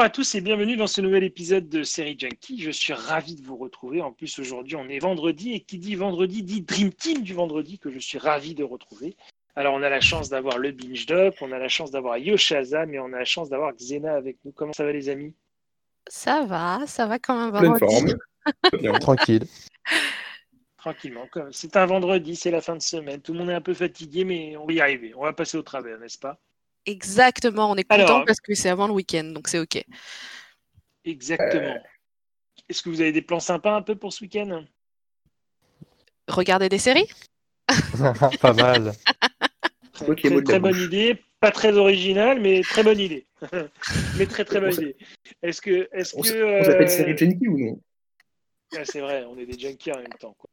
Bonjour à tous et bienvenue dans ce nouvel épisode de Série Junkie. Je suis ravi de vous retrouver. En plus, aujourd'hui, on est vendredi et qui dit vendredi dit Dream Team du vendredi que je suis ravi de retrouver. Alors, on a la chance d'avoir le Binge Doc, on a la chance d'avoir Yoshaza, mais on a la chance d'avoir Xena avec nous. Comment ça va, les amis? Ça va, ça va quand même. Pleine vendredi. forme. Tranquille. Tranquillement. comme- C'est un vendredi, c'est la fin de semaine. Tout le monde est un peu fatigué, mais on va y arriver. On va passer au travers, n'est-ce pas? Exactement, on est content Alors- parce que c'est avant le week-end, donc c'est ok. Exactement. Est-ce que vous avez des plans sympas un peu pour ce week-end? Regardez des séries? Pas mal. Très, bonne bouche. idée. Pas très original, mais très bonne idée. mais très très bonne idée. Est-ce que, que s- on s'appelle euh, série Junkie ou non? Ah, c'est vrai, on est des junkies en même temps. quoi.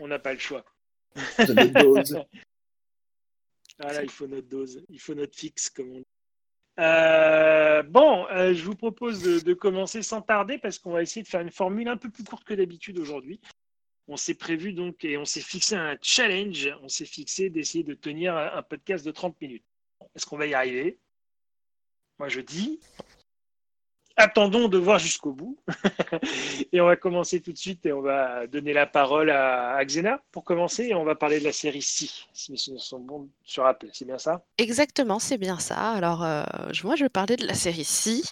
On n'a pas le choix. Dose. Voilà, il faut notre dose, il faut notre fixe, comme on dit. Euh, bon, euh, je vous propose de, de commencer sans tarder parce qu'on va essayer de faire une formule un peu plus courte que d'habitude aujourd'hui. On s'est prévu donc et on s'est fixé un challenge. On s'est fixé d'essayer de tenir un un podcast de 30 minutes. Est-ce qu'on va y arriver? Moi, je dis. Attendons de voir jusqu'au bout. et on va commencer tout de suite et on va donner la parole à, Xena pour commencer et on va parler de la série Si, si mes souvenirs sont bons sur Apple. C'est bien ça? Exactement, c'est bien ça. Alors, euh, moi, je vais parler de la série Si,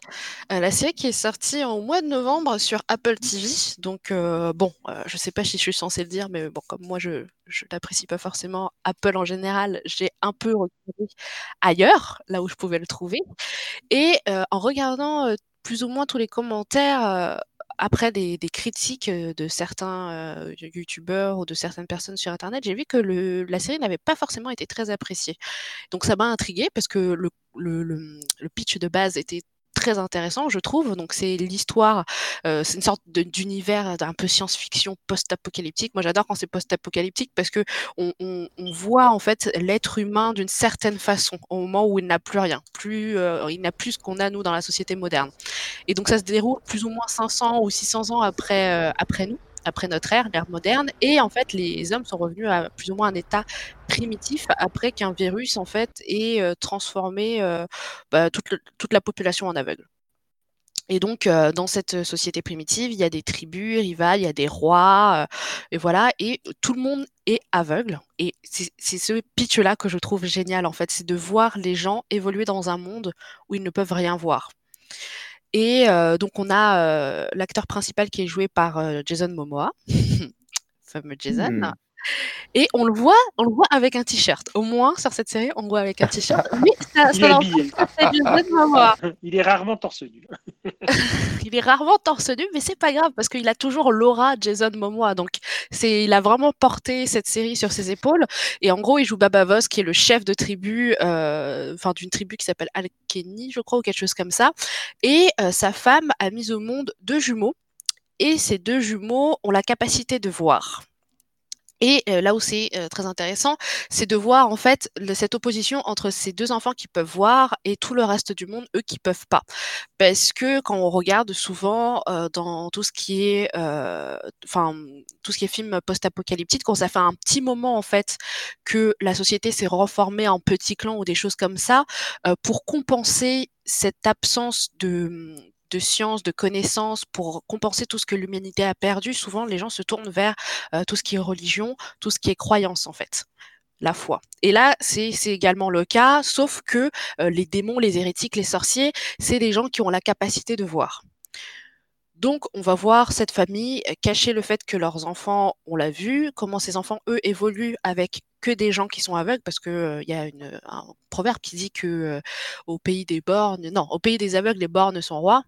Euh, la série qui est sortie au mois de novembre sur Apple TV. Donc, euh, bon, je sais pas si je suis censée le dire, mais bon, comme moi, je je n'apprécie pas forcément Apple en général, j'ai un peu regardé ailleurs, là où je pouvais le trouver. Et en regardant plus ou moins tous les commentaires euh, après des, critiques euh, de certains euh, youtubeurs ou de certaines personnes sur Internet, j'ai vu que la série n'avait pas forcément été très appréciée. Donc ça m'a intriguée parce que le pitch de base était très intéressant, je trouve. Donc c'est l'histoire, euh, c'est une sorte d'univers un peu science-fiction post-apocalyptique. Moi j'adore quand c'est post-apocalyptique parce que on voit en fait l'être humain d'une certaine façon au moment où il n'a plus rien, plus euh, il n'a plus ce qu'on a nous dans la société moderne. Et donc ça se déroule plus ou moins 500 ou 600 ans après euh, après nous, après notre ère, l'ère moderne. Et en fait les hommes sont revenus à plus ou moins un état primitif après qu'un virus en fait ait euh, transformé euh, bah, toute, la population en aveugle. Et donc, euh, dans cette société primitive, il y a des tribus rivales, il y a des rois, et voilà, et tout le monde est aveugle. Et c'est ce pitch-là que je trouve génial, en fait, c'est de voir les gens évoluer dans un monde où ils ne peuvent rien voir. Et euh, donc, on a euh, l'acteur principal qui est joué par euh, Jason Momoa, fameux Jason, Hmm. Et on le voit, on le voit avec un t-shirt. Au moins, sur cette série, on le voit avec un t-shirt. Oui, ça, Il ça est habillé. Il est rarement torse nu. Il est rarement torse nu, mais c'est pas grave parce qu'il a toujours l'aura Jason Momoa. Donc, c'est, il a vraiment porté cette série sur ses épaules. Et en gros, il joue Baba Voss, qui est le chef de tribu, euh, enfin d'une tribu qui s'appelle Alkeni, je crois, ou quelque chose comme ça. Et euh, sa femme a mis au monde deux jumeaux. Et ces deux jumeaux ont la capacité de voir. Et euh, là où c'est euh, très intéressant, c'est de voir en fait cette opposition entre ces deux enfants qui peuvent voir et tout le reste du monde, eux qui peuvent pas. Parce que quand on regarde souvent euh, dans tout ce qui est, euh, enfin tout ce qui est film post-apocalyptique, quand ça fait un petit moment en fait que la société s'est reformée en petits clans ou des choses comme ça, euh, pour compenser cette absence de de science, de connaissances, pour compenser tout ce que l'humanité a perdu, souvent les gens se tournent vers euh, tout ce qui est religion, tout ce qui est croyance en fait, la foi. Et là, c'est également le cas, sauf que euh, les démons, les hérétiques, les sorciers, c'est des gens qui ont la capacité de voir. Donc, on va voir cette famille euh, cacher le fait que leurs enfants, on l'a vu, comment ces enfants, eux, évoluent avec que des gens qui sont aveugles, parce que euh, il y a un proverbe qui dit que euh, au pays des bornes, non, au pays des aveugles, les bornes sont rois.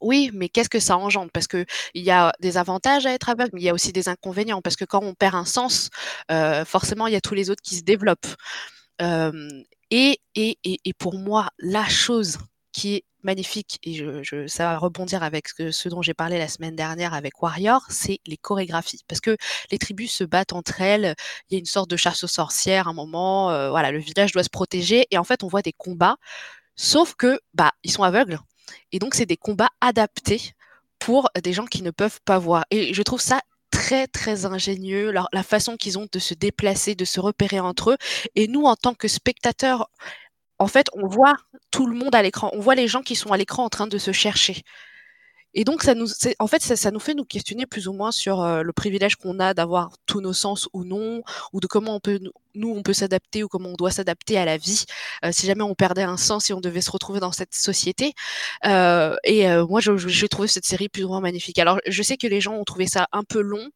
Oui, mais qu'est-ce que ça engendre? Parce que il y a des avantages à être aveugle, mais il y a aussi des inconvénients. Parce que quand on perd un sens, euh, forcément, il y a tous les autres qui se développent. Et, et, et, et pour moi, la chose qui est magnifique, et je, ça va rebondir avec ce dont j'ai parlé la semaine dernière avec Warrior, c'est les chorégraphies. Parce que les tribus se battent entre elles, il y a une sorte de chasse aux sorcières à un moment, euh, voilà, le village doit se protéger, et en fait, on voit des combats, sauf que, bah, ils sont aveugles. Et donc, c'est des combats adaptés pour des gens qui ne peuvent pas voir. Et je trouve ça très, très ingénieux, la façon qu'ils ont de se déplacer, de se repérer entre eux. Et nous, en tant que spectateurs, en fait, on voit tout le monde à l'écran. On voit les gens qui sont à l'écran en train de se chercher. Et donc, ça nous, en fait, ça, ça, nous fait nous questionner plus ou moins sur euh, le privilège qu'on a d'avoir tous nos sens ou non, ou de comment on peut, nous, on peut s'adapter ou comment on doit s'adapter à la vie euh, si jamais on perdait un sens et on devait se retrouver dans cette société. Euh, et euh, moi, j'ai trouvé cette série plus ou moins magnifique. Alors, je sais que les gens ont trouvé ça un peu long,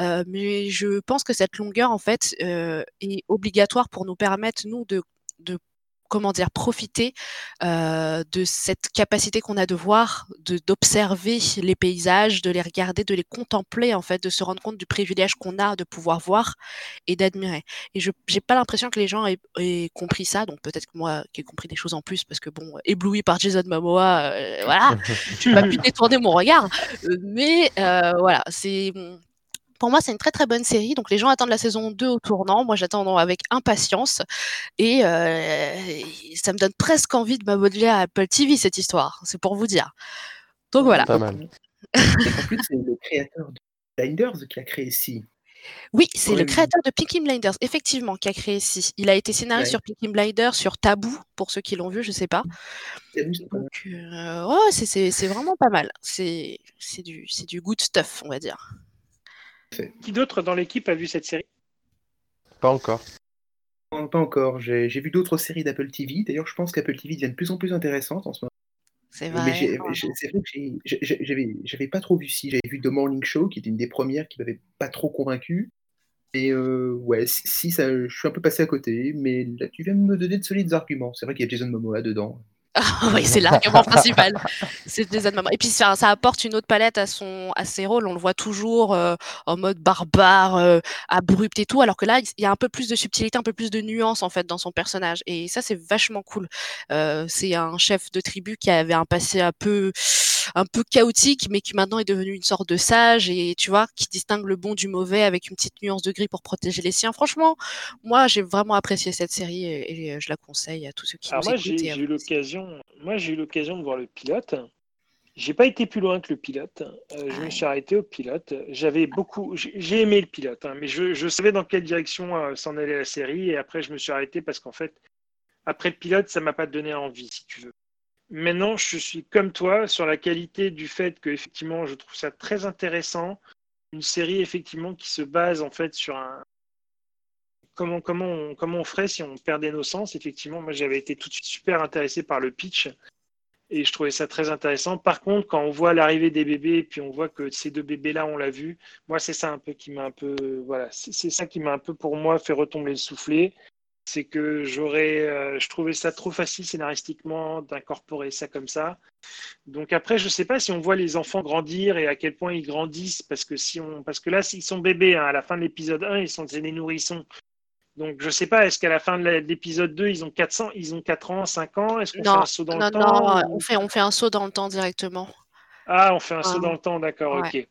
euh, mais je pense que cette longueur, en fait, euh, est obligatoire pour nous permettre, nous, de, de comment dire, profiter euh, de cette capacité qu'on a de voir, de d'observer les paysages, de les regarder, de les contempler en fait, de se rendre compte du privilège qu'on a de pouvoir voir et d'admirer. Et je j'ai pas l'impression que les gens aient, aient compris ça, donc peut-être que moi qui ai compris des choses en plus parce que bon, ébloui par Jason Momoa, euh, voilà, j'ai pas pu détourner mon regard, mais euh, voilà, c'est pour moi, c'est une très très bonne série. Donc les gens attendent la saison 2 au tournant. Moi, j'attends avec impatience. Et euh, ça me donne presque envie de m'abonner à Apple TV, cette histoire. C'est pour vous dire. Donc voilà. Pas mal. en plus, c'est le créateur de Blinders qui a créé Si. Oui, c'est le oui. créateur de Peaky Blinders, effectivement, qui a créé Si. Il a été scénariste Ouais. sur Peaky Blinders, sur Tabou, pour ceux qui l'ont vu, je sais pas. Donc, euh, ouais, c'est- c'est c'est vraiment pas mal. C'est c'est du, c'est du good stuff, on va dire. Qui d'autre dans l'équipe a vu cette série? Pas encore. Non, Pas encore. J'ai j'ai vu d'autres séries d'Apple TV. D'ailleurs, je pense qu'Apple TV devient de plus en plus intéressante en ce moment. C'est Mais vrai. j'ai- vraiment. j'ai- c'est vrai que j'ai- j'ai- j'ai- j'avais j'avais pas trop vu si. J'avais vu The Morning Show, qui était une des premières qui m'avait pas trop convaincu. Et euh, ouais, si, si, ça, je suis un peu passé à côté, mais là, tu viens de me donner de solides arguments. C'est vrai qu'il y a Jason Momoa dedans. oui, c'est l'argument principal. C'est des. Et puis ça, ça apporte une autre palette à son à ses rôles. On le voit toujours euh, en mode barbare, euh, abrupt et tout, alors que là, il y a un peu plus de subtilité, un peu plus de nuance en fait dans son personnage. Et ça, c'est vachement cool. Euh, c'est un chef de tribu qui avait un passé un peu un peu chaotique, mais qui maintenant est devenu une sorte de sage et tu vois, qui distingue le bon du mauvais avec une petite nuance de gris pour protéger les siens. Franchement, moi, j'ai vraiment apprécié cette série et, et je la conseille à tous ceux qui Alors nous moi, écoutent. j'ai eu l'occasion, moi j'ai eu l'occasion de voir le pilote. J'ai pas été plus loin que le pilote. Euh, je me suis arrêté au pilote. J'avais beaucoup, j'ai aimé le pilote, hein, mais je, je savais dans quelle direction euh, s'en allait la série. Et après, je me suis arrêté parce qu'en fait, après le pilote, ça m'a pas donné envie, si tu veux. Maintenant, je suis comme toi sur la qualité du fait que effectivement, je trouve ça très intéressant. Une série effectivement qui se base en fait sur un comment comment on, comment on ferait si on perdait nos sens. Effectivement, moi j'avais été tout de suite super intéressé par le pitch et je trouvais ça très intéressant. Par contre, quand on voit l'arrivée des bébés et puis on voit que ces deux bébés là, on l'a vu, moi c'est ça un peu qui m'a un peu voilà, c'est ça qui m'a un peu pour moi fait retomber le soufflet. C'est que j'aurais, euh, je trouvais ça trop facile scénaristiquement d'incorporer ça comme ça. Donc après, je sais pas si on voit les enfants grandir et à quel point ils grandissent, parce que si on, parce que là, ils sont bébés hein, à la fin de l'épisode 1, ils sont des nourrissons. Donc je sais pas, est-ce qu'à la fin de l'épisode 2, ils ont 400, ils ont 4 ans, 5 ans? Est-ce qu'on fait un saut dans non, le temps non, on fait, on fait un saut dans le temps directement. Ah, on fait un Ah, saut dans le temps, d'accord, ouais. ok.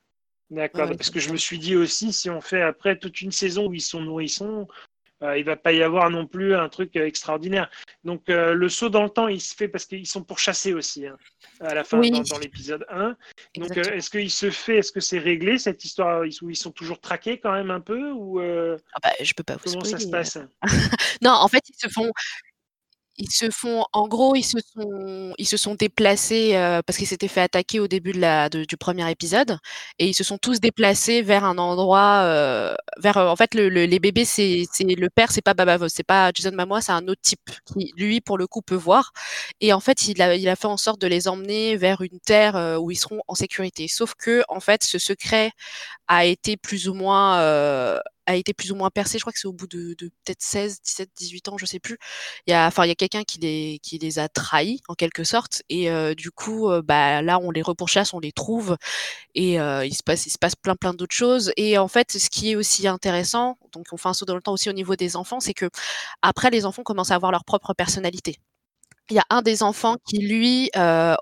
D'accord, Ouais, parce que je me suis dit aussi, si on fait après toute une saison où ils sont nourrissons, euh, il va pas y avoir non plus un truc euh, extraordinaire. Donc euh, le saut dans le temps, il se fait parce qu'ils sont pourchassés aussi hein, à la fin Oui. dans, dans l'épisode 1. Donc euh, est-ce qu'il se fait, est-ce que c'est réglé cette histoire? Où ils sont toujours traqués quand même un peu ou Ah bah, je peux pas vous comment ça se passe? Non, en fait, ils se font, ils se font, en gros, ils se sont, ils se sont déplacés euh, parce qu'ils s'étaient fait attaquer au début de la, de- du premier épisode, et ils se sont tous déplacés vers un endroit, euh, vers, en fait, le, le- les bébés, c'est, le père, c'est pas Baba c'est pas Jason Momoa, c'est un autre type qui, lui, pour le coup, peut voir, et en fait, il a, il a fait en sorte de les emmener vers une terre euh, où ils seront en sécurité. Sauf que, en fait, ce secret a été plus ou moins euh, a été plus ou moins percé. Je crois que c'est au bout de, peut-être 16, 17, 18 ans, je sais plus. Il y a, enfin, il y a quelqu'un qui les, qui les a trahis en quelque sorte. Et euh, du coup, euh, bah là, on les repourchasse, on les trouve, et euh, il se passe, il se passe plein, plein d'autres choses. Et en fait, ce qui est aussi intéressant, donc on fait un saut dans le temps aussi au niveau des enfants, c'est que après, les enfants commencent à avoir leur propre personnalité. Il y a un des enfants qui, lui,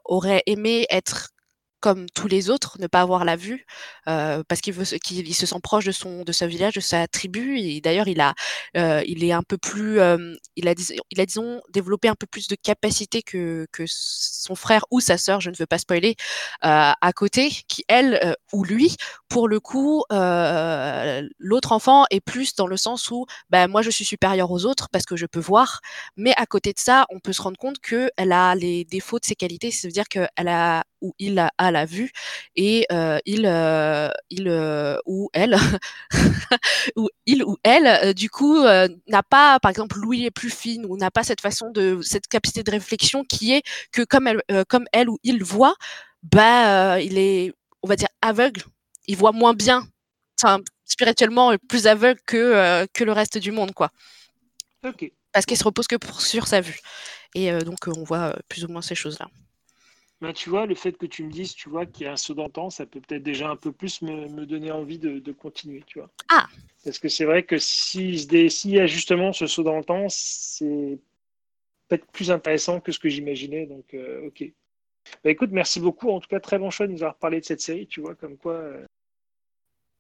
aurait aimé être comme tous les autres, ne pas avoir la vue, euh, parce qu'il veut, qu'il il se sent proche de son, de sa village, de sa tribu. Et d'ailleurs, il a, euh, il est un peu plus, euh, il a, il a disons développé un peu plus de capacité que que son frère ou sa sœur, je ne veux pas spoiler, à côté, qui elle ou lui pour le coup, euh, l'autre enfant est plus dans le sens où, ben moi je suis supérieure aux autres parce que je peux voir, mais à côté de ça, on peut se rendre compte que elle a les défauts de ses qualités, c'est-à-dire qu'elle a ou il a, la vue et euh, il, euh, il ou elle ou il ou elle du coup n'a pas par exemple l'ouïe est plus fine ou n'a pas cette façon de cette capacité de réflexion qui est que comme elle comme elle ou il voit bah il est on va dire aveugle il voit moins bien enfin, spirituellement plus aveugle que euh, que le reste du monde quoi parce qu'il se repose que pour, sur sa vue et euh, donc euh, on voit plus ou moins ces choses là Ben, tu vois, le fait que tu me dises, tu vois, qu'il y a un saut dans le temps, ça peut peut-être déjà un peu plus me, me donner envie de, de continuer, tu vois. Ah. Parce que c'est vrai que si- s'il y a justement ce saut dans le temps, c'est peut-être plus intéressant que ce que j'imaginais. Donc, euh, ok. Bah, écoute, merci beaucoup. En tout cas, très bon choix de nous avoir parlé de cette série, tu vois, comme quoi. euh,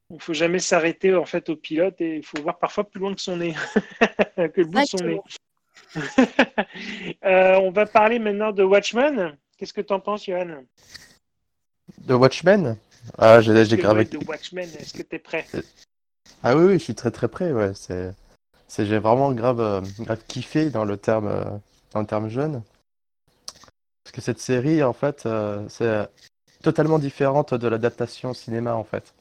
il ne faut jamais s'arrêter en fait au pilote et il faut voir parfois plus loin que son nez, que le bout de son nez. Euh, on va parler maintenant de Watchmen. Qu'est-ce que tu en penses, Johan? De Watchmen? Ah, j'ai grave. de Watchmen, est-ce que tu es prêt Ah oui, oui, je suis très très près, ouais. C'est, c'est, j'ai vraiment grave, euh, grave kiffé dans le terme, euh, dans le terme jeune. Parce que cette série, en fait, euh, c'est totalement différente de l'adaptation au cinéma, en fait.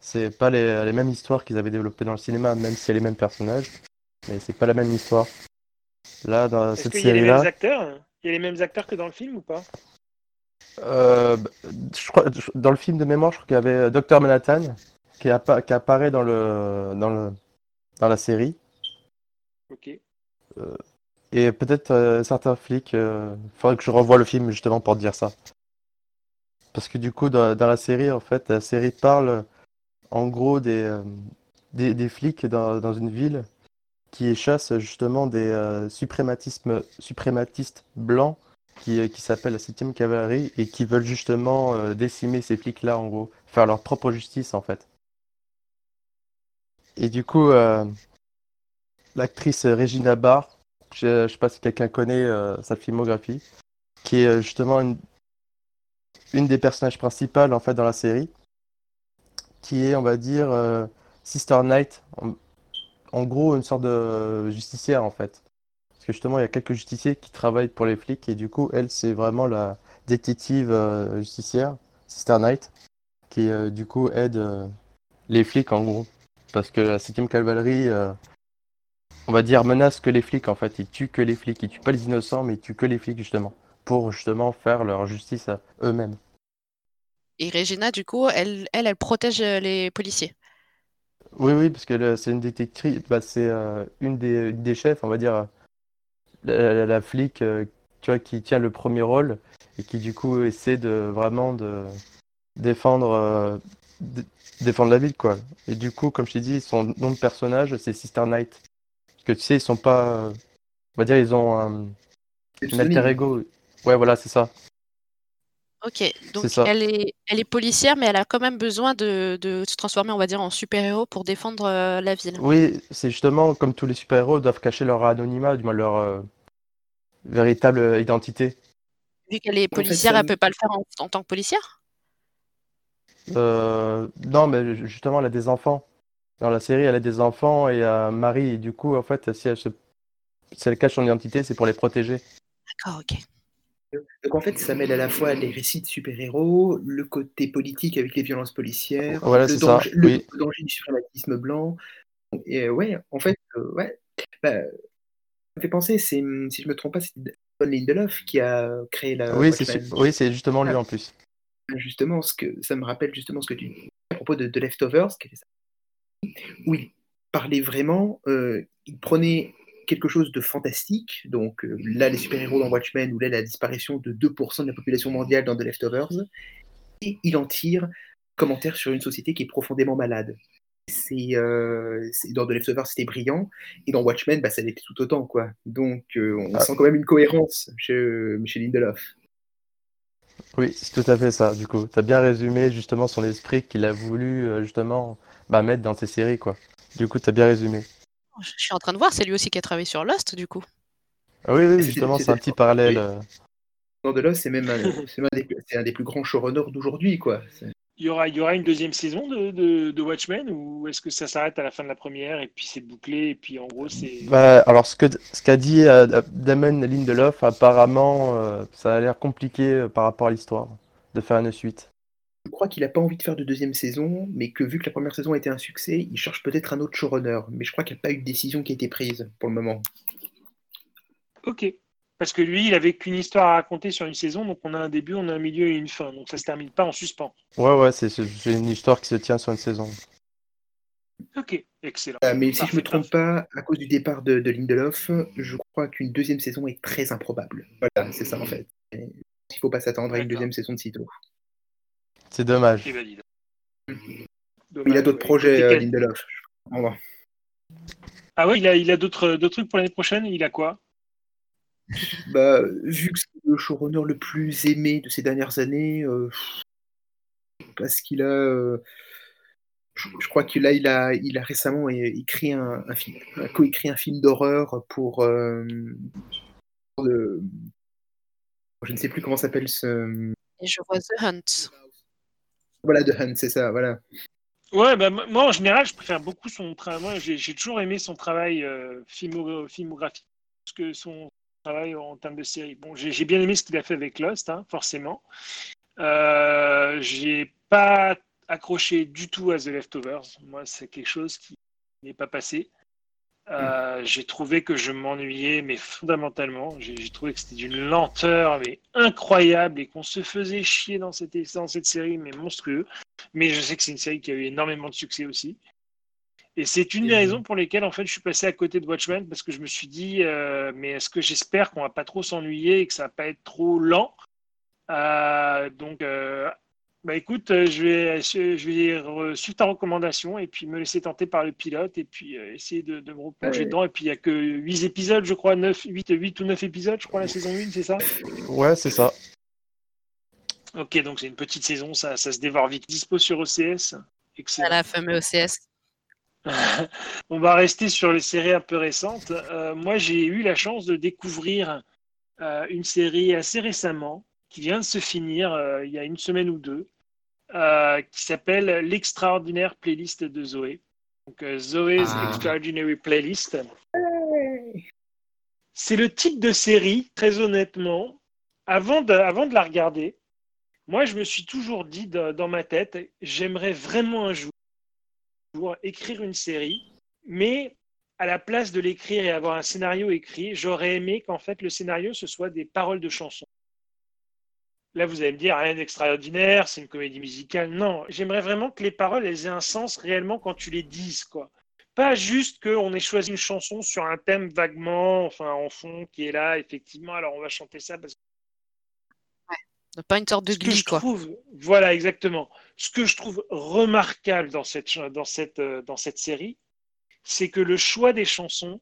C'est pas les, les mêmes histoires qu'ils avaient développées dans le cinéma, même si y a les mêmes personnages, mais c'est pas la même histoire. Là, dans cette qu'il y a les mêmes série-là, acteurs? Il y a les mêmes acteurs que dans le film ou pas? Euh, bah, je crois, dans le film de mémoire, je crois qu'il y avait Dr Manhattan qui, appa- qui apparaît dans le, dans le, dans la série. Ok. Et peut-être euh, certains flics, il faudrait que je revoie le film justement pour dire ça. Parce que du coup, dans, dans la série, en fait, la série parle en gros des, euh, des, des flics dans, dans une ville qui chassent justement des euh, suprématismes, suprématistes blancs qui, euh, qui s'appellent la 7e cavalerie et qui veulent justement décimer ces flics-là, en gros, faire leur propre justice en fait. Et du coup, l'actrice Regina Barr, je, je sais pas si quelqu'un connaît sa filmographie, qui est justement une, une des personnages principales en fait dans la série, qui est, on va dire, euh, Sister Knight, en, gros une sorte de justicière en fait. Parce que justement, il y a quelques justiciers qui travaillent pour les flics et du coup, elle, c'est vraiment la détective euh, justicière, Sister Knight, qui euh, du coup aide les flics en gros. Parce que la 7ème cavalerie, on va dire, menace que les flics en fait. Ils tuent que les flics. Ils tuent pas les innocents, mais ils tuent que les flics justement. Pour justement faire leur justice à eux-mêmes. Et Regina, du coup, elle, elle, elle protège euh, les policiers. Oui, oui, parce que c'est une bah, c'est euh, une des, une des chefs, on va dire, euh, la, la- la flic, euh, tu vois, qui tient le premier rôle et qui du coup essaie de vraiment de défendre, euh, défendre la ville, quoi. Et du coup, comme je t'ai dit, son nom de personnage, c'est Sister Knight. Parce que tu sais, ils sont pas, euh, on va dire, ils ont un alter ego. Ouais, voilà, c'est ça. Ok, donc elle est, elle est policière, mais elle a quand même besoin de, de se transformer, on va dire, en super-héros pour défendre euh, la ville. Oui, c'est justement comme tous les super-héros doivent cacher leur anonymat, du moins leur euh, véritable identité. Vu qu'elle est En fait, policière, ça elle peut pas le faire en, en tant que policière? Euh, non, mais ju- justement, elle a des enfants. Dans la série, elle a des enfants et un mari. Et du coup, en fait, si elle, se... si elle cache son identité, c'est pour les protéger. D'accord, ok. Donc en fait, ça mêle à la fois les récits de super-héros, le côté politique avec les violences policières, Voilà, le, ça, danger, le oui. danger du suprématisme blanc. Et euh, ouais, en fait, euh, ouais, bah, ça me fait penser, c'est, si je me trompe pas, c'est Don Lindelof qui a créé la Oui, c'est su- oui, justement lui en plus. Justement, ce que ça me rappelle justement ce que tu dis à propos de, de Leftovers, qui était ça, où il parlait vraiment, euh, il prenait quelque chose de fantastique, donc euh, là les super-héros dans Watchmen, ou là la disparition de 2% de la population mondiale dans The Leftovers, et il en tire commentaire sur une société qui est profondément malade. C'est, euh, dans The Leftovers c'était brillant, et dans Watchmen bah, ça l'était tout autant quoi. Donc euh, on Ah. sent quand même une cohérence chez, chez Lindelof. Oui, c'est tout à fait ça. Du coup, tu as bien résumé justement son esprit qu'il a voulu justement bah, mettre dans ses séries, quoi. Du coup, tu as bien résumé. Je suis en train de voir, c'est lui aussi qui a travaillé sur Lost, du coup. Ah oui, justement, c'est un petit parallèle. oui. euh. The Lost, c'est même un, c'est un des, c'est un des plus grands showrunners d'aujourd'hui quoi. Il y aura, il y aura une deuxième saison de, de, de Watchmen ou est-ce que ça s'arrête à la fin de la première et puis c'est bouclé et puis en gros c'est. Bah, alors ce que ce qu'a dit euh, Damon Lindelof, apparemment, euh, ça a l'air compliqué euh, par rapport à l'histoire de faire une suite. Je crois qu'il n'a pas envie de faire de deuxième saison, mais que vu que la première saison a été un succès, il cherche peut-être un autre showrunner. Mais je crois qu'il n'y a pas eu de décision qui a été prise pour le moment. Ok. Parce que lui, il avait qu'une histoire à raconter sur une saison, donc on a un début, on a un milieu et une fin. Donc ça se termine pas en suspens. Ouais, ouais, c'est une histoire qui se tient sur une saison. Ok, excellent. Euh, mais si je Parfait, me trompe pas, à cause du départ de, de Lindelof, je crois qu'une deuxième saison est très improbable. Voilà, c'est ça en fait. Il ne faut pas s'attendre à une deuxième saison de sitôt. C'est dommage. Eh ben, donc. Il a Dommage, d'autres ouais. projets, Et euh, Lindelof. Ah ouais, il a, il a d'autres trucs pour l'année prochaine? Il a quoi? Bah, vu que c'est le showrunner le plus aimé de ces dernières années, euh, parce qu'il a, euh, je, je crois que là, il a, il a récemment écrit un, un film, coécrit un film d'horreur pour, euh, pour le- je ne sais plus comment s'appelle ce, Et je vois The Hunt. Voilà, The Hunt, c'est ça, voilà. Ouais, bah, moi en général, je préfère beaucoup son travail. J'ai toujours aimé son travail euh, filmo- filmographique, parce que son travail en termes de série. Bon, j'ai j'ai bien aimé ce qu'il a fait avec Lost, hein, forcément. Euh, j'ai pas accroché du tout à The Leftovers. Moi, c'est quelque chose qui n'est pas passé. Euh, J'ai trouvé que je m'ennuyais, mais fondamentalement, j'ai trouvé que c'était d'une lenteur mais incroyable et qu'on se faisait chier dans cette, dans cette série, mais monstrueux. Mais je sais que c'est une série qui a eu énormément de succès aussi. Et c'est une des raisons pour lesquelles en fait je suis passé à côté de Watchmen parce que je me suis dit euh, mais est-ce que j'espère qu'on va pas trop s'ennuyer et que ça va pas être trop lent? Euh, donc bah écoute, euh, je vais, je je vais re- suivre ta recommandation et puis me laisser tenter par le pilote et puis euh, essayer de, de me replonger Ouais. dedans. Et puis il y a que 8 épisodes, je crois, 9, 8, 8 ou 9 épisodes, je crois, la saison 1, c'est ça? Ouais, c'est ça. Ok, donc c'est une petite saison, ça, ça se dévore vite. Dispo sur OCS. À la fameuse OCS. On va rester sur les séries un peu récentes. Euh, moi, j'ai eu la chance de découvrir euh, une série assez récemment, qui vient de se finir euh, il y a une semaine ou deux, euh, qui s'appelle L'extraordinaire playlist de Zoé. Donc, euh, Zoé's Ah. Extraordinary Playlist. C'est le type de série, très honnêtement, avant de, avant de la regarder, moi, je me suis toujours dit dans dans ma tête, j'aimerais vraiment un jour jour écrire une série, mais à la place de l'écrire et avoir un scénario écrit, j'aurais aimé qu'en fait le scénario ce soit des paroles de chansons. Là, vous allez me dire rien d'extraordinaire, c'est une comédie musicale. Non, j'aimerais vraiment que les paroles elles aient un sens réellement quand tu les dises, quoi. Pas juste qu'on ait choisi une chanson sur un thème vaguement, enfin en fond, qui est là, effectivement. Alors on va chanter ça parce que Pas une sorte de ce que glee, quoi. trouve, voilà exactement. Ce que je trouve remarquable dans cette, dans cette, euh, dans cette série, c'est que le choix des chansons,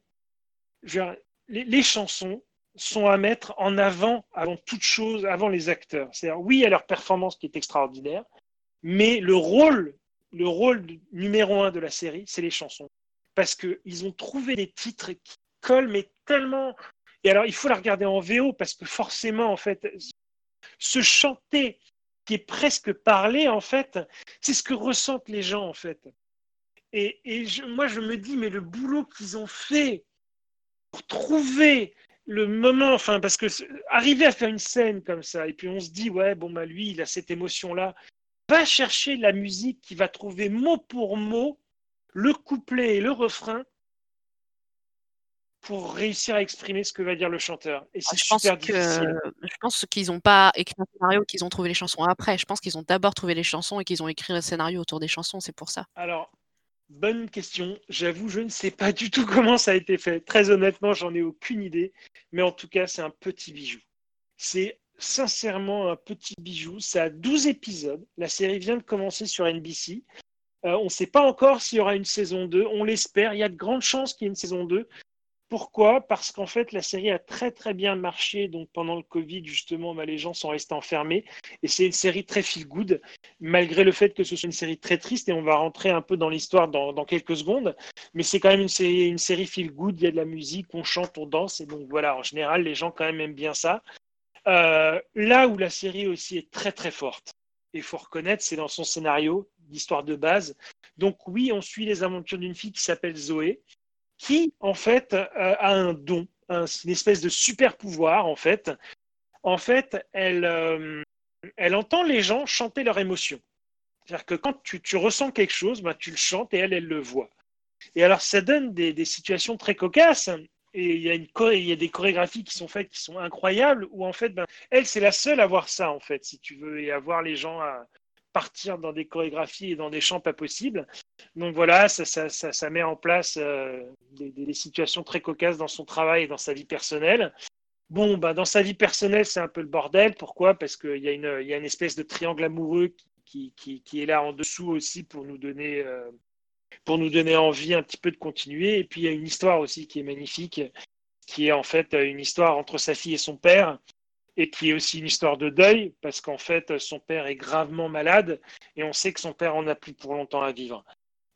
les chansons sont à mettre en avant, avant toute chose, avant les acteurs. C'est-à-dire, oui, a leur performance qui est extraordinaire, mais le rôle, le rôle numéro un de la série, c'est les chansons. Parce qu'ils ont trouvé des titres qui collent, mais tellement. Et alors, il faut la regarder en VO, parce que forcément, en fait, ce chanter qui est presque parlé, en fait, c'est ce que ressentent les gens, en fait. Et, et je- moi, je me dis, mais le boulot qu'ils ont fait pour trouver le moment, enfin, parce que arriver à faire une scène comme ça, et puis on se dit, ouais, bon, bah lui, il a cette émotion-là, va chercher la musique qui va trouver mot pour mot le couplet et le refrain pour réussir à exprimer ce que va dire le chanteur. Et c'est pense super que je pense qu'ils n'ont pas écrit un scénario, qu'ils ont trouvé les chansons après. Je pense qu'ils ont d'abord trouvé les chansons et qu'ils ont écrit un scénario autour des chansons. C'est pour ça. Alors, bonne question. J'avoue, je ne sais pas du tout comment ça a été fait. Très honnêtement, j'en ai aucune idée. Mais en tout cas, c'est un petit bijou. C'est sincèrement un petit bijou. Ça a 12 épisodes. La série vient de commencer sur NBC. Euh, on ne sait pas encore s'il y aura une saison 2. On l'espère. Il y a de grandes chances qu'il y ait une saison 2. Pourquoi? Parce qu'en fait, la série a très très bien marché. Donc pendant le Covid, justement, bah, les gens sont restés enfermés. Et c'est une série très feel good, malgré le fait que ce soit une série très triste. Et on va rentrer un peu dans l'histoire dans, quelques secondes. Mais c'est quand même une série, feel good. Il y a de la musique, on chante, on danse. Et donc voilà, en général, les gens quand même aiment bien ça. Euh, là où la série aussi est très très forte. il faut reconnaître, c'est dans son scénario, l'histoire de base. Donc oui, on suit les aventures d'une fille qui s'appelle Zoé, qui en fait euh, a un don, une espèce de super pouvoir en fait. En fait, elle, euh, elle entend les gens chanter leurs émotions. C'est-à-dire que quand tu, ressens quelque chose, bah, tu le chantes et elle, elle le voit. Et alors, ça donne des, situations très cocasses. Et il y, a y, a des chorégraphies qui sont faites qui sont incroyables, où en fait, ben, elle, c'est la seule à voir ça, en fait, si tu veux, et à voir les gens à partir dans des chorégraphies et dans des chants pas possibles. Donc voilà, ça, ça, ça, met en place euh, des, situations très cocasses dans son travail et dans sa vie personnelle. Bon, ben, dans sa vie personnelle, c'est un peu le bordel. Pourquoi? Parce qu'il y, a une, y a une espèce de triangle amoureux qui, qui, est là en dessous aussi pour nous donner euh, pour nous donner envie un petit peu de continuer. Et puis il y a une histoire aussi qui est magnifique, qui est en fait une histoire entre sa fille et son père, et qui est aussi une histoire de deuil, parce qu'en fait son père est gravement malade, et on sait que son père en a plus pour longtemps à vivre.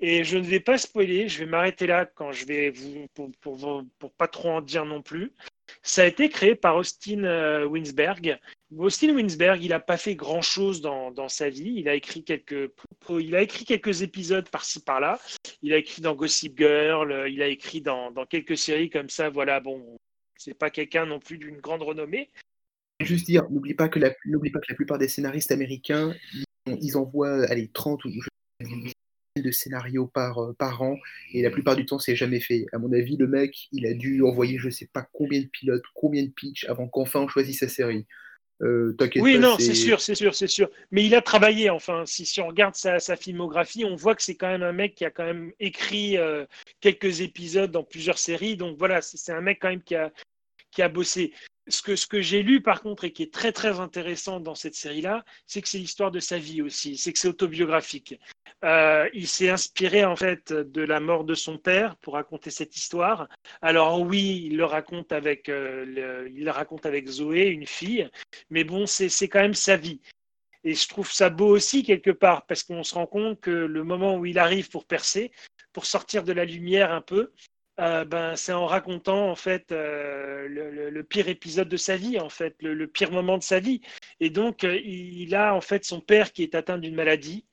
Et je ne vais pas spoiler, je vais m'arrêter là quand je vais vous, pour, pour, pour, pas trop en dire non plus. Ça a été créé par Austin euh, Winsberg. Austin Winsberg, il n'a pas fait grand-chose dans, sa vie. Il a écrit quelques, il a écrit quelques épisodes par-ci par-là. Il a écrit dans Gossip Girl. Il a écrit dans, quelques séries comme ça. Voilà, bon, c'est pas quelqu'un non plus d'une grande renommée. Juste dire, n'oublie pas que la, pas que la plupart des scénaristes américains, ils, envoient, allez, 30 ou de scénarios par, euh, par an et la plupart du temps c'est jamais fait. À mon avis, le mec, il a dû envoyer je sais pas combien de pilotes, combien de pitch avant qu'enfin on choisisse sa série. Euh, oui, non, c'est sûr, c'est sûr, c'est sûr. Mais il a travaillé, enfin, si, si on regarde sa, sa filmographie, on voit que c'est quand même un mec qui a quand même écrit euh, quelques épisodes dans plusieurs séries. Donc voilà, c'est un mec quand même qui a, qui a bossé. Ce que, j'ai lu par contre et qui est très très intéressant dans cette série-là, c'est que c'est l'histoire de sa vie aussi, c'est que c'est autobiographique. Euh, il s'est inspiré en fait de la mort de son père pour raconter cette histoire. Alors oui, il le raconte avec, euh, il le raconte avec Zoé, une fille, mais bon, c'est quand même sa vie. Et je trouve ça beau aussi quelque part parce qu'on se rend compte que le moment où il arrive pour percer, pour sortir de la lumière un peu, euh, ben, c'est en racontant en fait le, pire épisode de sa vie, en fait, le, le pire moment de sa vie. Et donc, il a en fait son père qui est atteint d'une maladie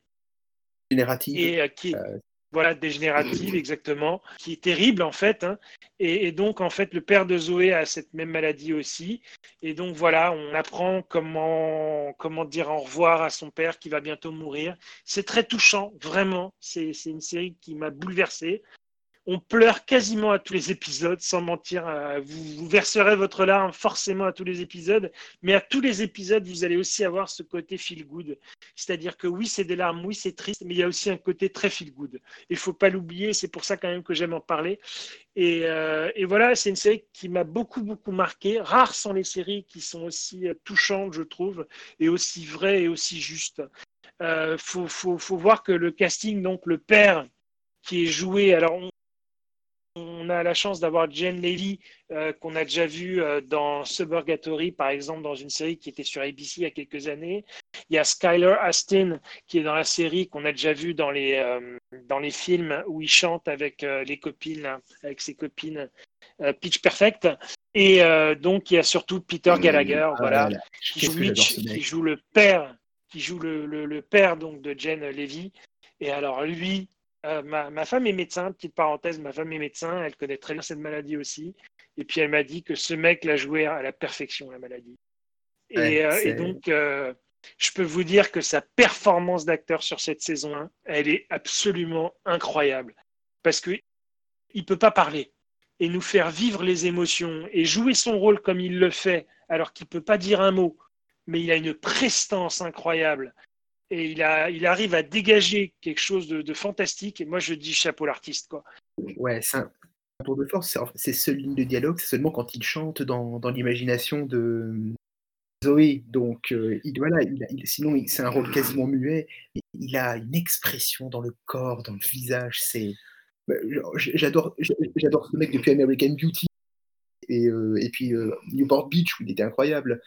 Générative. Et euh, qui euh, voilà, dégénérative, exactement, qui est terrible en fait. Hein. Et, donc, en fait, le père de Zoé a cette même maladie aussi. Et donc, voilà, on apprend comment, comment dire au revoir à son père qui va bientôt mourir. C'est très touchant, vraiment. C'est une série qui m'a bouleversé on pleure quasiment à tous les épisodes, sans mentir. Euh, vous, verserez votre larme forcément à tous les épisodes, mais à tous les épisodes, vous allez aussi avoir ce côté feel good. C'est-à-dire que oui, c'est des larmes, oui, c'est triste, mais il y a aussi un côté très feel good. Il faut pas l'oublier, c'est pour ça quand même que j'aime en parler. Et, euh, voilà, c'est une série qui m'a beaucoup, beaucoup marqué. Rares sont les séries qui sont aussi euh, touchantes, je trouve, et aussi vraies et aussi justes. Il faut, voir que le casting, donc le père qui est joué, alors a la chance d'avoir Jen Levy, euh, qu'on a déjà vu euh, dans Suburgatory, par exemple, dans une série qui était sur ABC il y a quelques années. Il y a Skyler Astin, qui est dans la série qu'on a déjà vu dans les, euh, dans les films où il chante avec les copines, avec ses copines Pitch Perfect. Et donc, il y a surtout Peter Gallagher, ah voilà, qui, joue Mitch, qui joue le père, qui joue le, le père donc, de Jen Levy. Et alors, lui, euh, ma, femme est médecin, petite parenthèse, ma femme est médecin, elle connaît très bien cette maladie aussi. Et puis elle m'a dit que ce mec l'a joué à la perfection, la maladie. Et, euh, donc, euh, je peux vous dire que sa performance d'acteur sur cette saison 1, elle est absolument incroyable. Parce qu'il ne peut pas parler et nous faire vivre les émotions et jouer son rôle comme il le fait, alors qu'il ne peut pas dire un mot, mais il a une prestance incroyable et il, arrive à dégager quelque chose de, fantastique. Et moi, je dis chapeau l'artiste. quoi. Ouais, c'est un, tour de force. C'est seule ligne de dialogue, c'est seulement quand il chante dans, l'imagination de Zoé. Donc, euh, sinon, c'est un rôle quasiment muet. Il a une expression dans le corps, dans le visage. C'est, bah, j'adore, ce mec depuis American Beauty et, euh, puis euh, Newport Beach où il était incroyable.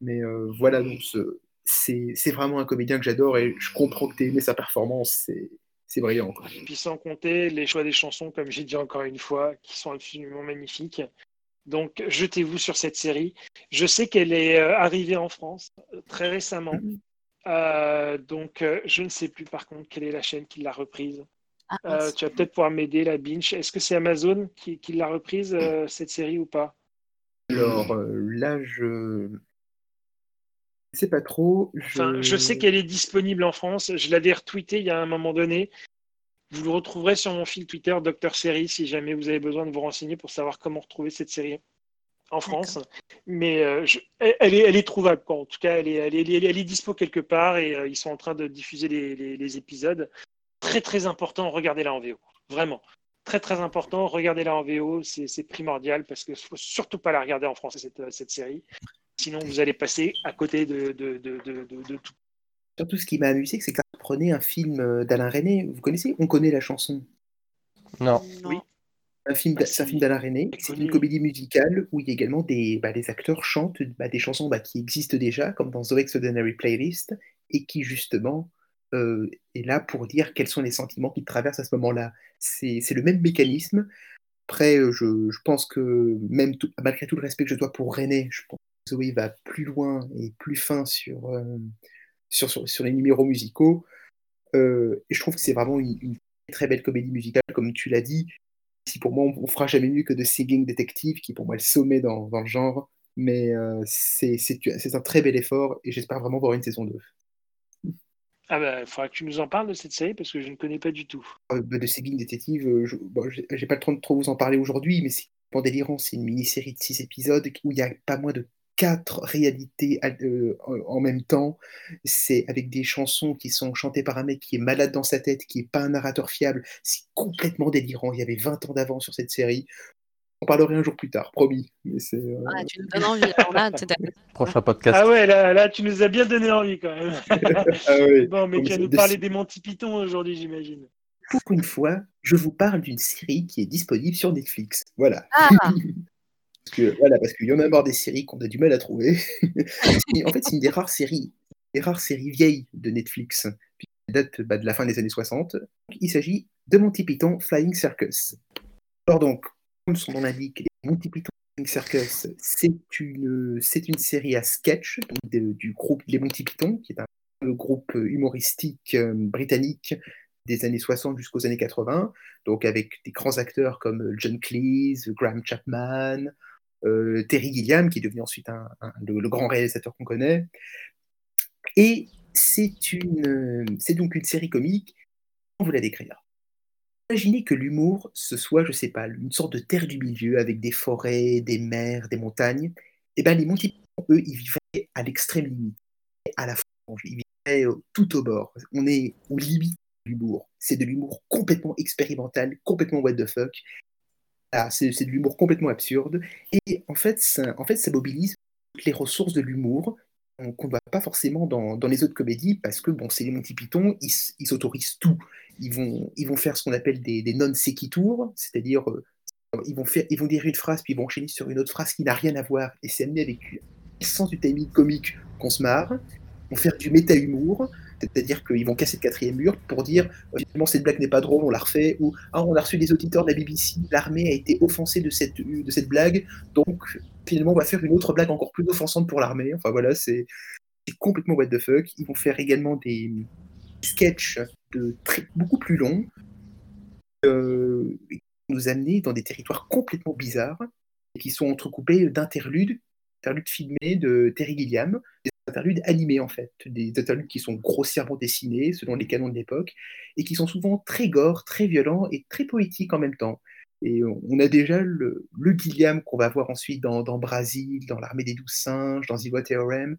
Mais voilà, donc ce, c'est vraiment un comédien que j'adore et je comprends que tu aimé sa performance. C'est brillant. Quoi. Et puis sans compter les choix des chansons, comme j'ai dit encore une fois, qui sont absolument magnifiques. Donc jetez-vous sur cette série. Je sais qu'elle est euh, arrivée en France euh, très récemment. Mm-hmm. Euh, donc, je ne sais plus par contre quelle est la chaîne qui l'a reprise. Ah, Euh, tu vas peut-être pouvoir m'aider, la Binge. Est-ce que c'est Amazon qui, qui l'a reprise, euh, cette série ou pas? Alors euh, là, je ne sais pas trop. Je... Enfin, je sais qu'elle est disponible en France. Je l'avais retweeté il y a un moment donné. Vous le retrouverez sur mon fil Twitter, Docteur Série, si jamais vous avez besoin de vous renseigner pour savoir comment retrouver cette série en France. Mais euh, je- elle, elle est, elle est trouvable, quoi. En tout cas, elle est, elle est, elle est- elle est dispo quelque part et euh, ils sont en train de diffuser les, les- les épisodes. Très, très important, regardez-la en VO. Vraiment. Très, très important, regardez-la en VO. C'est c'est primordial parce qu'il ne faut surtout pas la regarder en français, cette, cette série. Sinon, vous allez passer à côté de, de, de, de, de- de tout. Surtout, ce qui m'a amusé, c'est que ça reprenait un film euh, d'Alain René. Vous connaissez On connaît la chanson. Non. Oui. Un film, Ah, c'est un film d'Alain René. C'est une comédie musicale où il y a également des, bah, les acteurs chantent bah, des chansons bah, qui existent déjà, comme dans The Extraordinary Playlist, et qui justement euh, est là pour dire quels sont les sentiments qui te traversent à ce moment-là. C'est c'est le même mécanisme. Après, euh, je, je pense que même tout- malgré tout le respect que je dois pour René, je pense Zoé va plus loin et plus fin sur, euh, sur, sur, sur les numéros musicaux. Euh, et je trouve que c'est vraiment une, une très belle comédie musicale, comme tu l'as dit. Si pour moi, on, on fera jamais mieux que de Singing Detective, qui pour moi est le sommet dans, dans le genre. Mais euh, c'est un très bel effort et j'espère vraiment voir une saison 2. Ah bah, il faudra que tu nous en parles de cette série parce que je ne connais pas du tout. Euh, bah, de Singing Detective, euh, je bon, j'ai pas le temps de trop vous en parler aujourd'hui, mais c'est délirant. C'est une mini-série de 6 épisodes où il y a pas moins de 4 réalités euh, en même temps. C'est avec des chansons qui sont chantées par un mec qui est malade dans sa tête, qui est pas un narrateur fiable. C'est complètement délirant. Il y avait 20 ans d'avance sur cette série. On parlerai un jour plus tard, promis. Mais c'est, euh, Ah, tu nous donnes envie. Alors là. Prochain podcast. Ah ouais, là, là, tu nous as bien donné envie quand même. ah ouais. bon, mais Donc, tu vas nous de- parler des Monty Python aujourd'hui, j'imagine. Pour une fois, je vous parle d'une série qui est disponible sur Netflix. Voilà. Ah, Parce que, voilà, parce qu'il y en a marre des séries qu'on a du mal à trouver. En fait, c'est une des rares séries, des rares séries vieilles de Netflix, qui date bah, de la fin des années 60. Il s'agit de Monty Python Flying Circus. Alors donc, comme son nom l'indique, Monty Python Flying Circus, c'est une, c'est une série à sketch donc de- du groupe Les Monty Python, qui est un groupe humoristique euh, britannique des années 60 jusqu'aux années 80, donc avec des grands acteurs comme John Cleese, Graham Chapman, Terry Gilliam, qui est devenu ensuite le, grand réalisateur qu'on connaît. Et c'est euh, donc une série comique. Comment vous la décrire Imaginez que l'humour, ce soit, je sais pas, une sorte de terre du milieu avec des forêts, des mers, des montagnes. Et bien, les Monty Python, eux, ils vivraient à l'extrême limite, à la frange, ils vivraient euh, tout au bord. On est aux limites de l'humour. C'est de l'humour complètement expérimental, complètement what the fuck. Ah, c'est de l'humour complètement absurde. Et en fait, ça, en fait, ça mobilise toutes les ressources de l'humour euh, qu'on ne voit pas forcément dans, dans les autres comédies parce que bon, c'est les Monty Python, ils ils s'autorisent tout. Ils vont, ils vont faire ce qu'on appelle des, des non-sequitours, c'est-à-dire euh, ils, vont faire, ils vont dire une phrase puis ils vont enchaîner sur une autre phrase qui n'a rien à voir et c'est amené avec le sens du timing comique qu'on se marre. Ils vont faire du méta-humour, c'est-à-dire qu'ils vont casser le quatrième mur pour dire euh, finalement cette blague n'est pas drôle, on la refait, ou ah, on a reçu des auditeurs de la BBC, l'armée a été offensée de cette, de cette blague, donc finalement on va faire une autre blague encore plus offensante pour l'armée. Enfin voilà, c'est c'est complètement what the fuck. Ils vont faire également des sketchs de très, beaucoup plus longs, euh, qui vont nous amener dans des territoires complètement bizarres, et qui sont entrecoupés d'interludes, interludes filmés de Terry Gilliam, des interludes animés en fait, des interludes qui sont grossièrement dessinés selon les canons de l'époque, et qui sont souvent très gore, très violents et très poétiques en même temps. Et on a déjà le, le Gilliam qu'on va voir ensuite dans, dans Brasil, dans l'armée des douze singes, dans Ziva Theorem.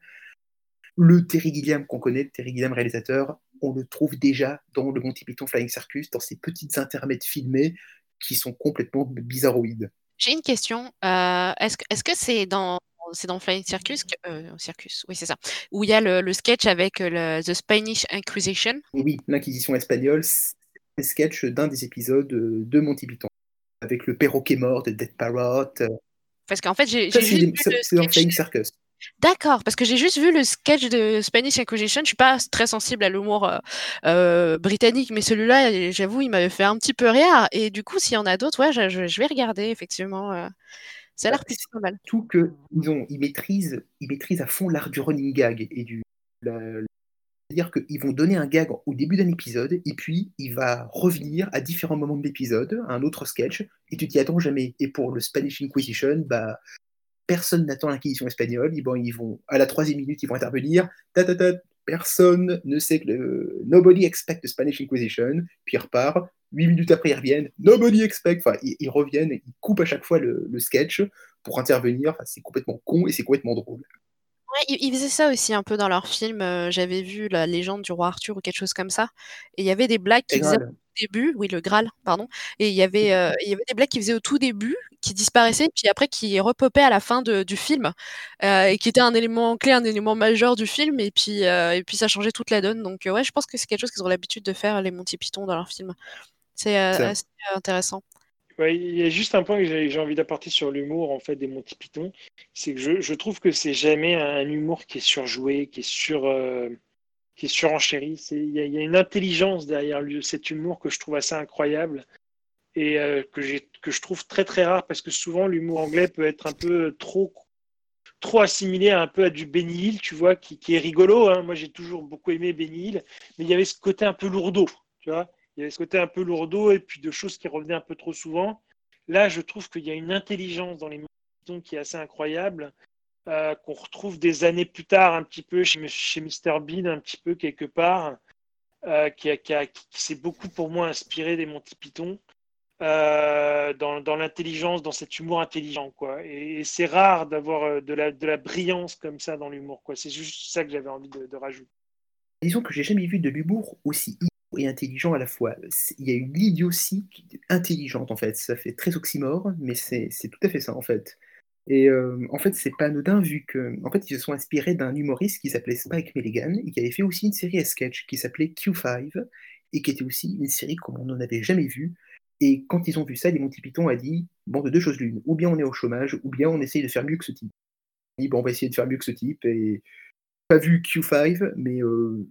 Le Terry Gilliam qu'on connaît, le Terry Gilliam réalisateur, on le trouve déjà dans le Monty Python Flying Circus, dans ces petites intermèdes filmés qui sont complètement bizarroïdes. J'ai une question. Euh, est-ce que c'est dans c'est dans Flying Circus, euh, Circus, oui c'est ça, où il y a le, le sketch avec euh, le The Spanish Inquisition. Oui, l'Inquisition espagnole, c'est un sketch d'un des épisodes euh, de Monty Python, avec le perroquet mort de Dead Parrot. Parce qu'en fait j'ai c'est vu le c'est dans. Flying Circus. D'accord, parce que j'ai juste vu le sketch de Spanish Inquisition. Je suis pas très sensible à l'humour euh, euh, britannique, mais celui-là, j'avoue, il m'avait fait un petit peu rire. Et du coup, s'il y en a d'autres, ouais, je, je- je vais regarder effectivement. euh, ça a l'air plutôt. Tout que ils ils maîtrisent, ils maîtrisent à fond l'art du running gag et du. c'est-à-dire qu'ils vont donner un gag au début d'un épisode et puis il va revenir à différents moments de l'épisode, à un autre sketch, et tu t'y attends jamais. Et pour le Spanish Inquisition, bah, personne n'attend l'inquisition espagnole. Ils, vont, à la troisième minute, ils vont intervenir. Ta, ta, ta, personne ne sait que le... Nobody expect the Spanish Inquisition. Puis il repart. 8 minutes après, ils reviennent. Nobody expect. Enfin, ils, reviennent, ils coupent à chaque fois le, sketch pour intervenir. Enfin, c'est complètement con et c'est complètement drôle. Ils faisaient ça aussi un peu dans leurs films. Euh, J'avais vu la légende du roi Arthur ou quelque chose comme ça. Et il y avait des blagues qui faisaient au début, oui, le Graal, pardon. Et il y avait, euh, y avait des blagues qui faisaient au tout début, qui disparaissaient, puis après qui repopaient à la fin de, du film, euh, et qui était un élément clé, un élément majeur du film. Et puis, euh, et puis ça changeait toute la donne. Donc ouais, je pense que c'est quelque chose qu'ils ont l'habitude de faire les Monty Python dans leurs films. C'est euh, Ça. assez intéressant. Ouais, il y a juste un point que j'ai envie d'apporter sur l'humour en fait des Monty Python, c'est que je, je trouve que c'est jamais un humour qui est surjoué, qui est sur euh, qui est surenchéri. Il y, a il y a une intelligence derrière lui, cet humour que je trouve assez incroyable et euh, que je trouve très très rare parce que souvent l'humour anglais peut être un peu trop trop assimilé un peu à du Benny Hill, tu vois, qui, qui est rigolo. hein. Moi j'ai toujours beaucoup aimé Benny Hill, mais il y avait ce côté un peu lourdeau, tu vois. Il y avait ce côté un peu lourdeau et puis de choses qui revenaient un peu trop souvent. Là, je trouve qu'il y a une intelligence dans les Python qui est assez incroyable, euh, qu'on retrouve des années plus tard un petit peu chez, chez Mr Bean, un petit peu quelque part, euh, qui, qui, a- qui s'est beaucoup pour moi inspiré des Monty Python. euh, dans, dans l'intelligence, dans cet humour intelligent, quoi. Et, c'est rare d'avoir euh, de la, de la brillance comme ça dans l'humour, quoi. C'est juste ça que j'avais envie de, de rajouter. Disons que j'ai jamais vu de l'humour aussi et intelligent à la fois. Il y a une idiotie intelligente en fait. Ça fait très oxymore, mais c'est c'est tout à fait ça en fait. Et euh, en fait, c'est pas anodin vu que, en fait, ils se sont inspirés d'un humoriste qui s'appelait Spike Milligan et qui avait fait aussi une série à sketch qui s'appelait Q5 et qui était aussi une série comme on n'en avait jamais vu. Et quand ils ont vu ça, les Monty Python a dit bon, de deux choses l'une, ou bien on est au chômage, ou bien on essaye de faire mieux que ce type. On dit bon, on va essayer de faire mieux que ce type et pas vu Q5, mais euh,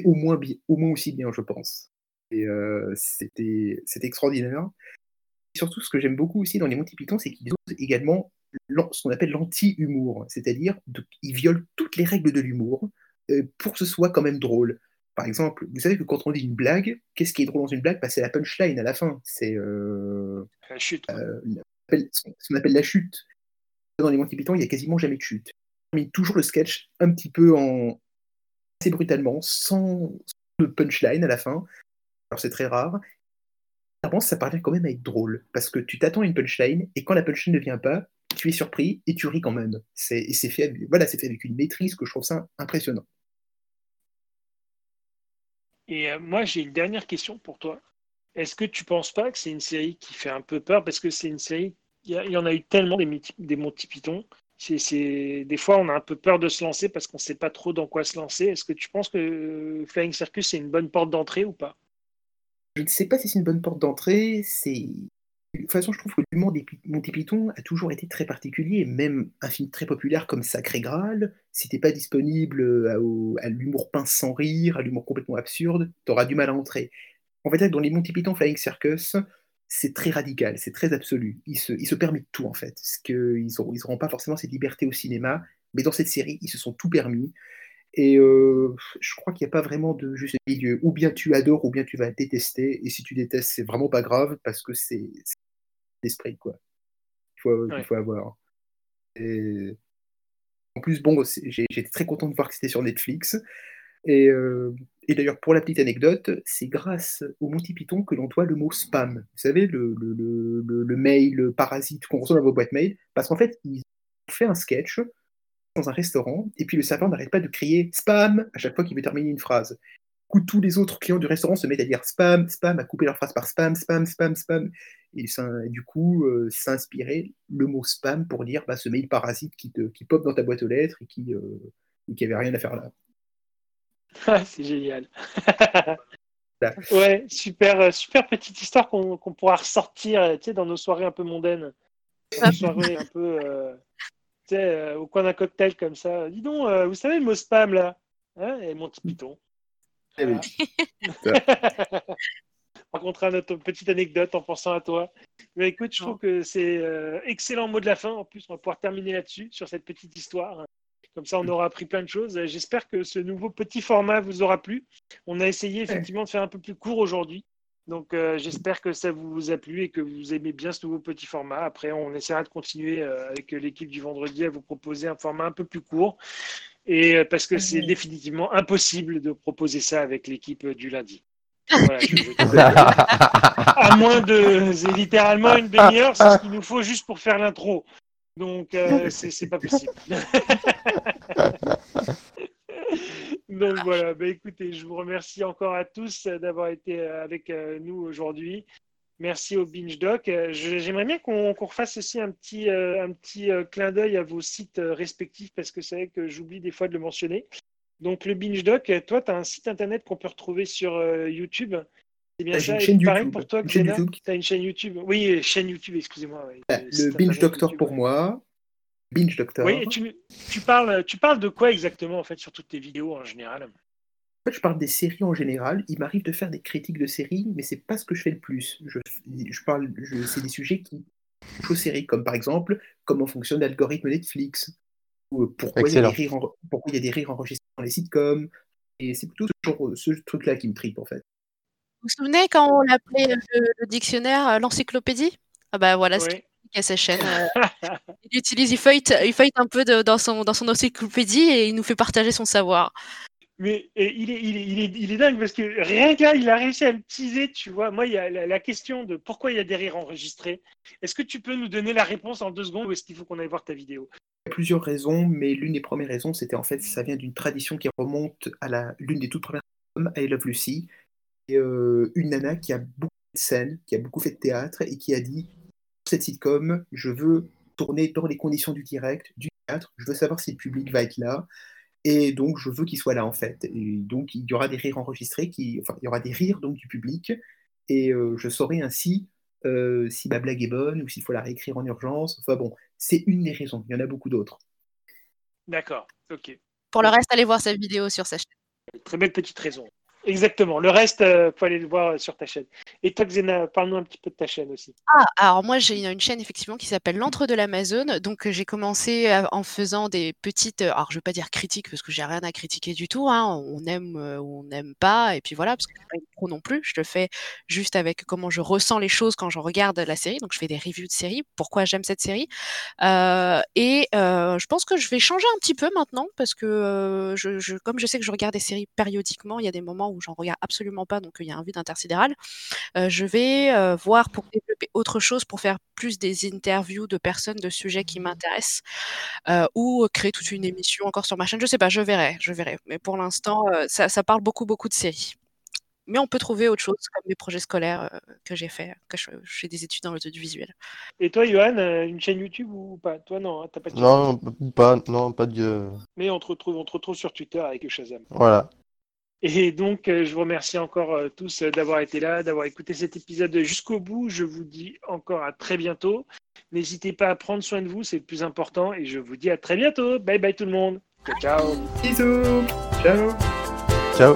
fait au moins, au moins aussi bien, je pense. Et euh, c'était extraordinaire. Et surtout, ce que j'aime beaucoup aussi dans les Monty Python, c'est qu'ils osent également ce qu'on appelle l'anti-humour, c'est-à-dire de- ils violent toutes les règles de l'humour euh, pour que ce soit quand même drôle. Par exemple, vous savez que quand on dit une blague, qu'est-ce qui est drôle dans une blague? Bah, C'est la punchline à la fin. C'est euh, La chute. euh, ce qu'on appelle la chute. Dans les Monty Python, il n'y a quasiment jamais de chute. On termine toujours le sketch un petit peu en assez brutalement, sans, punchline à la fin. Alors c'est très rare. Ça parvient quand même à être drôle, parce que tu t'attends à une punchline, et quand la punchline ne vient pas, tu es surpris et tu ris quand même. C'est, fait, voilà, fait avec une maîtrise que je trouve ça impressionnant. Et euh, moi, j'ai une dernière question pour toi. Est-ce que tu penses pas que c'est une série qui fait un peu peur? Parce que c'est une série, il y, en a eu tellement des, des Monty. C'est, des fois, on a un peu peur de se lancer parce qu'on ne sait pas trop dans quoi se lancer. Est-ce que tu penses que euh, Flying Circus c'est une bonne porte d'entrée ou pas? Je ne sais pas si c'est une bonne porte d'entrée. C'est de toute façon, je trouve que l'humour des Monty Python a toujours été très particulier. Même un film très populaire comme Sacré Graal, si t'es pas disponible à, au- à l'humour pince sans rire, à l'humour complètement absurde, t'auras du mal à entrer. On va dire que dans les Monty Python Flying Circus, c'est très radical, c'est très absolu. Ils se, ils se permettent tout en fait. Parce qu'ils n'auront ils auront pas forcément cette liberté au cinéma, mais dans cette série, ils se sont tout permis. Et euh, je crois qu'il n'y a pas vraiment de juste milieu. Ou bien tu adores, ou bien tu vas détester. Et si tu détestes, c'est vraiment pas grave parce que c'est l'esprit, quoi. Il faut, Ouais. il faut avoir. Et... En plus, bon, j'étais très content de voir que c'était sur Netflix. Et, euh, et d'ailleurs, pour la petite anecdote, c'est grâce au Monty Python que l'on doit le mot spam. Vous savez, le, mail parasite qu'on reçoit dans vos boîtes mail. Parce qu'en fait, ils ont fait un sketch dans un restaurant, et puis le serveur n'arrête pas de crier spam à chaque fois qu'il veut terminer une phrase. Du coup, tous les autres clients du restaurant se mettent à dire spam, spam, à couper leur phrase par spam, spam, spam, spam. Et du coup, euh, inspiré le mot spam pour dire bah, ce mail parasite qui, te, pop dans ta boîte aux lettres et qui, euh, et qui avait rien à faire là. Ah, C'est génial. Ouais, super, euh, super petite histoire qu'on qu'on pourra ressortir euh, tu sais, dans nos soirées un peu mondaines. Nos soirées un peu euh, tu sais, euh, au coin d'un cocktail comme ça. Dis donc, euh, vous savez le mot spam là? Hein? Et mon petit python. Eh. Rencontrer une autre petite anecdote en pensant à toi. Mais écoute, je trouve que c'est euh, excellent mot de la fin. En plus, on va pouvoir terminer là-dessus, sur cette petite histoire Comme ça, on aura appris plein de choses. J'espère que ce nouveau petit format vous aura plu. On a essayé effectivement de faire un peu plus court aujourd'hui. Donc, euh, j'espère que ça vous a plu et que vous aimez bien ce nouveau petit format. Après, on essaiera de continuer euh, avec l'équipe du vendredi à vous proposer un format un peu plus court. Et euh, parce que c'est définitivement impossible de proposer ça avec l'équipe du lundi. à moins de. C'est littéralement une demi-heure, c'est ce qu'il nous faut juste pour faire l'intro. Donc, c'est pas possible. Donc voilà, bah, écoutez, je vous remercie encore à tous d'avoir été euh, avec euh, nous aujourd'hui. Merci au Binge Doc. Euh, j'aimerais bien qu'on refasse aussi un petit, un petit clin d'œil à vos sites respectifs parce que c'est vrai que j'oublie des fois de le mentionner. Donc le Binge Doc, toi, tu as un site internet qu'on peut retrouver sur YouTube. C'est bien ça. Une pareil pour toi, Tu as une chaîne YouTube. Oui, chaîne YouTube, excusez-moi. Bah, le Binge Doctor pour moi, Binge Doctor. Oui, tu, tu, parles, tu parles de quoi exactement en fait sur toutes tes vidéos en général? En fait, je parle des séries en général. Il m'arrive de faire des critiques de séries, mais c'est pas ce que je fais le plus. Je, je parle, c'est des sujets qui touchent aux séries, comme par exemple comment fonctionne l'algorithme Netflix, ou euh, pourquoi il, y a des rires pourquoi il y a des rires enregistrés dans les sitcoms. Et c'est plutôt ce, ce truc-là qui me tripe en fait. Vous vous souvenez quand on l'appelait le, dictionnaire euh, l'encyclopédie? Ah bah voilà, à sa chaîne. Euh, il utilise, il feuille, il un peu dans, son, dans son encyclopédie et il nous fait partager son savoir. Mais il, est, il, est, il, est, il est dingue parce que rien qu'à il a réussi à me teaser, tu vois. Moi, il y a la, question de pourquoi il y a des rires enregistrés. Est-ce que tu peux nous donner la réponse en deux secondes ou est-ce qu'il faut qu'on aille voir ta vidéo? Il y a plusieurs raisons, mais l'une des premières raisons, c'était en fait, ça vient d'une tradition qui remonte à la l'une des toutes premières films, I Love Lucy. Et, euh, une nana qui a beaucoup de scènes, qui a beaucoup fait de théâtre et qui a dit cette sitcom, je veux tourner dans les conditions du direct, du théâtre, je veux savoir si le public va être là, et donc je veux qu'il soit là en fait. Et donc il y aura des rires enregistrés, qui, enfin il y aura des rires donc du public, et euh, je saurai ainsi euh, si ma blague est bonne ou s'il faut la réécrire en urgence. Enfin bon, c'est une des raisons, il y en a beaucoup d'autres. D'accord, ok. Pour le reste, allez voir sa vidéo sur sa chaîne. Très belle petite raison. Exactement. Le reste, il euh, faut aller le voir sur ta chaîne. Et toi, Xena, parle-nous un petit peu de ta chaîne aussi. Ah, alors moi, j'ai une chaîne effectivement qui s'appelle L'Entre de l'Amazon. Donc, j'ai commencé euh, en faisant des petites, euh, alors je ne veux pas dire critiques parce que j'ai rien à critiquer du tout. Hein. On aime ou on n'aime pas. Et puis voilà, parce que je suis pas pro non plus. Je le fais juste avec comment je ressens les choses quand je regarde la série. Donc, je fais des reviews de série, pourquoi j'aime cette série. et je pense que je vais changer un petit peu maintenant parce que comme je sais que je regarde des séries périodiquement, il y a des moments où j'en regarde absolument pas, donc il y a un vide intersidéral. Je vais voir pour développer autre chose, pour faire plus des interviews de personnes, de sujets qui m'intéressent, ou créer toute une émission encore sur ma chaîne. Je sais pas, je verrai, je verrai. Mais pour l'instant, ça, ça, parle beaucoup, beaucoup de séries. Mais on peut trouver autre chose, comme des projets scolaires que j'ai fait, que je, fais des études dans l'audiovisuel. Et toi, Johan, une chaîne YouTube ou pas? Toi, non, hein, t'as pas de Non, pas, non, pas de. Mais on te retrouve, on te retrouve sur Twitter avec Shazam. Voilà. Et donc, euh, je vous remercie encore euh, tous euh, d'avoir été là, d'avoir écouté cet épisode jusqu'au bout. Je vous dis encore à très bientôt. N'hésitez pas à prendre soin de vous, c'est le plus important. Et je vous dis à très bientôt. Bye bye tout le monde. Ciao. Bisous. Ciao. Ciao.